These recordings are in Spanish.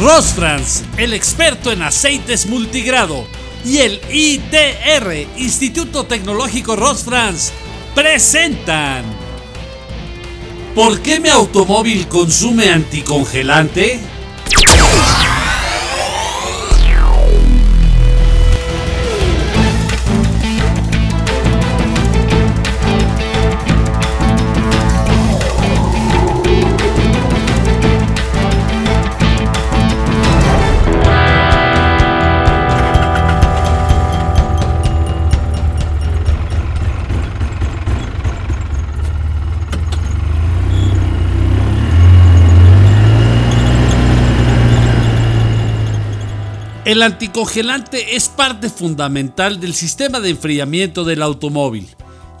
Rosfrans, el experto en aceites multigrado, y el ITR, Instituto Tecnológico Rosfrans, presentan. ¿Por qué mi automóvil consume anticongelante? El anticongelante es parte fundamental del sistema de enfriamiento del automóvil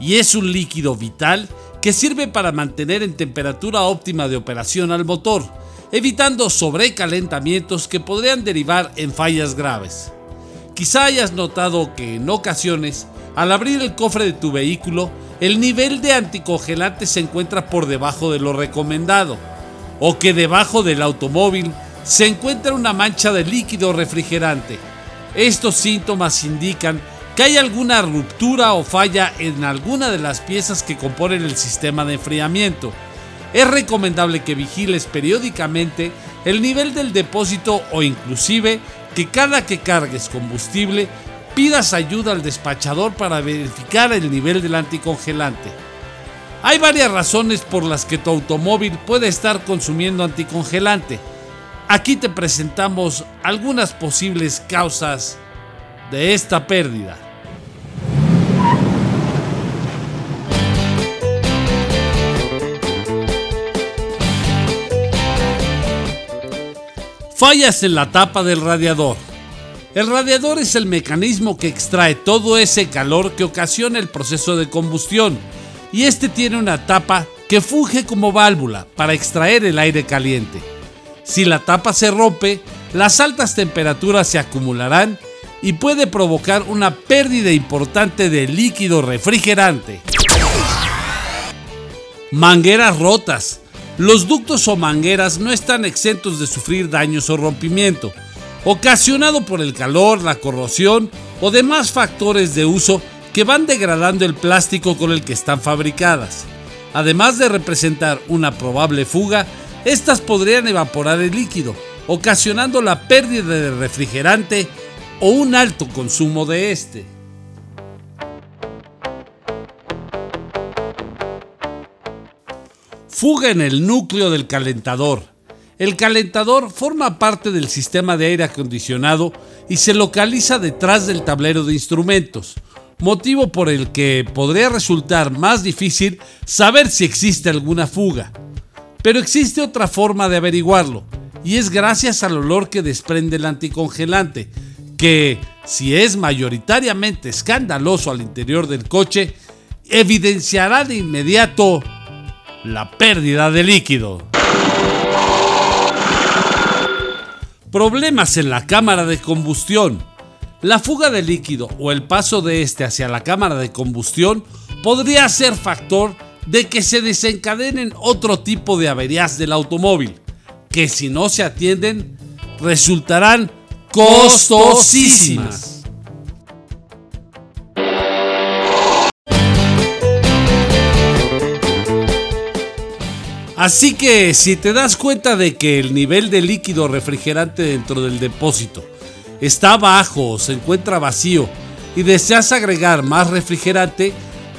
y es un líquido vital que sirve para mantener en temperatura óptima de operación al motor, evitando sobrecalentamientos que podrían derivar en fallas graves. Quizá hayas notado que en ocasiones, al abrir el cofre de tu vehículo, el nivel de anticongelante se encuentra por debajo de lo recomendado, o que debajo del automóvil se encuentra una mancha de líquido refrigerante. Estos síntomas indican que hay alguna ruptura o falla en alguna de las piezas que componen el sistema de enfriamiento. Es recomendable que vigiles periódicamente el nivel del depósito o inclusive que cada que cargues combustible pidas ayuda al despachador para verificar el nivel del anticongelante. Hay varias razones por las que tu automóvil puede estar consumiendo anticongelante. Aquí te presentamos algunas posibles causas de esta pérdida. Fallas en la tapa del radiador. El radiador es el mecanismo que extrae todo ese calor que ocasiona el proceso de combustión y este tiene una tapa que funge como válvula para extraer el aire caliente. Si la tapa se rompe, las altas temperaturas se acumularán y puede provocar una pérdida importante de líquido refrigerante. Mangueras rotas. Los ductos o mangueras no están exentos de sufrir daños o rompimiento, ocasionado por el calor, la corrosión o demás factores de uso que van degradando el plástico con el que están fabricadas. Además de representar una probable fuga, estas podrían evaporar el líquido, ocasionando la pérdida de refrigerante o un alto consumo de este. Fuga en el núcleo del calentador. El calentador forma parte del sistema de aire acondicionado y se localiza detrás del tablero de instrumentos, motivo por el que podría resultar más difícil saber si existe alguna fuga. Pero existe otra forma de averiguarlo, y es gracias al olor que desprende el anticongelante, que, si es mayoritariamente escandaloso al interior del coche, evidenciará de inmediato la pérdida de líquido. Problemas en la cámara de combustión. La fuga de líquido o el paso de este hacia la cámara de combustión podría ser factor de que se desencadenen otro tipo de averías del automóvil, que si no se atienden resultarán costosísimas. Así que si te das cuenta de que el nivel de líquido refrigerante dentro del depósito está bajo o se encuentra vacío y deseas agregar más refrigerante,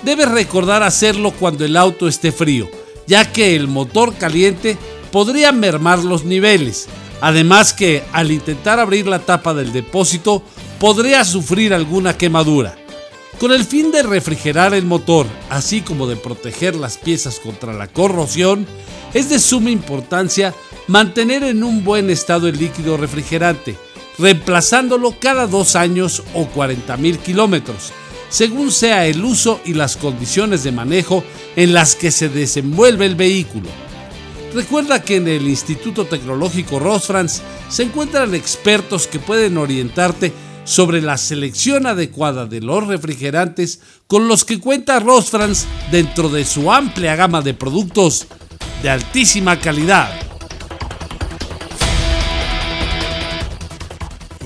debes recordar hacerlo cuando el auto esté frío, ya que el motor caliente podría mermar los niveles. Además que al intentar abrir la tapa del depósito podría sufrir alguna quemadura. Con el fin de refrigerar el motor, así como de proteger las piezas contra la corrosión, es de suma importancia mantener en un buen estado el líquido refrigerante, reemplazándolo cada dos años o 40 mil kilómetros, según sea el uso y las condiciones de manejo en las que se desenvuelve el vehículo. Recuerda que en el Instituto Tecnológico Rosfrans se encuentran expertos que pueden orientarte sobre la selección adecuada de los refrigerantes con los que cuenta Rosfrans dentro de su amplia gama de productos de altísima calidad.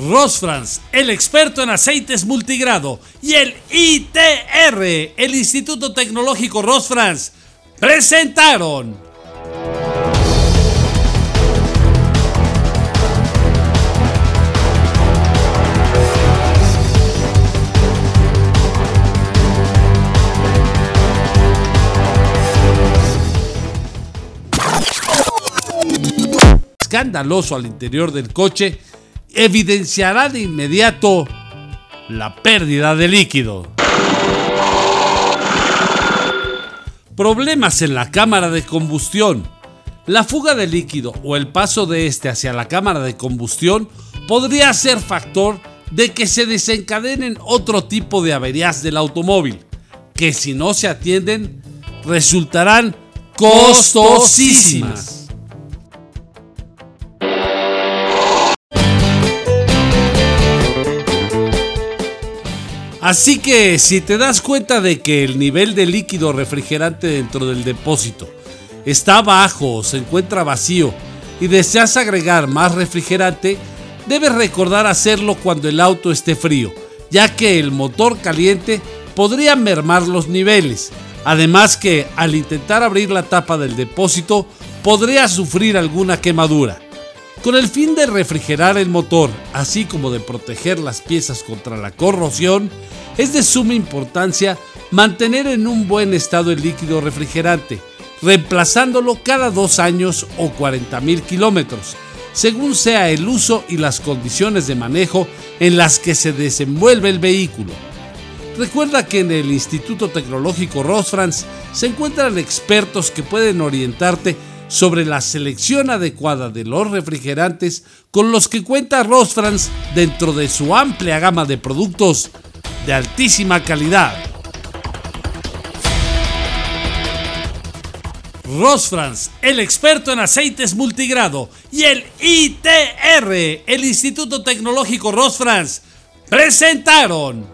Rosfrans, el experto en aceites multigrado, y el ITR, el Instituto Tecnológico Rosfrans, presentaron. escandaloso al interior del coche evidenciará de inmediato la pérdida de líquido. Problemas en la cámara de combustión. La fuga de líquido o el paso de este hacia la cámara de combustión podría ser factor de que se desencadenen otro tipo de averías del automóvil, que si no se atienden resultarán costosísimas. Así que si te das cuenta de que el nivel de líquido refrigerante dentro del depósito está bajo o se encuentra vacío y deseas agregar más refrigerante, debes recordar hacerlo cuando el auto esté frío, ya que el motor caliente podría mermar los niveles. Además que al intentar abrir la tapa del depósito podría sufrir alguna quemadura. Con el fin de refrigerar el motor, así como de proteger las piezas contra la corrosión, es de suma importancia mantener en un buen estado el líquido refrigerante, reemplazándolo cada dos años o 40 mil kilómetros, según sea el uso y las condiciones de manejo en las que se desenvuelve el vehículo. Recuerda que en el Instituto Tecnológico Rosfrans se encuentran expertos que pueden orientarte sobre la selección adecuada de los refrigerantes con los que cuenta Rosfrans dentro de su amplia gama de productos de altísima calidad. Rosfrans, el experto en aceites multigrado, y el ITR, el Instituto Tecnológico Rosfrans, presentaron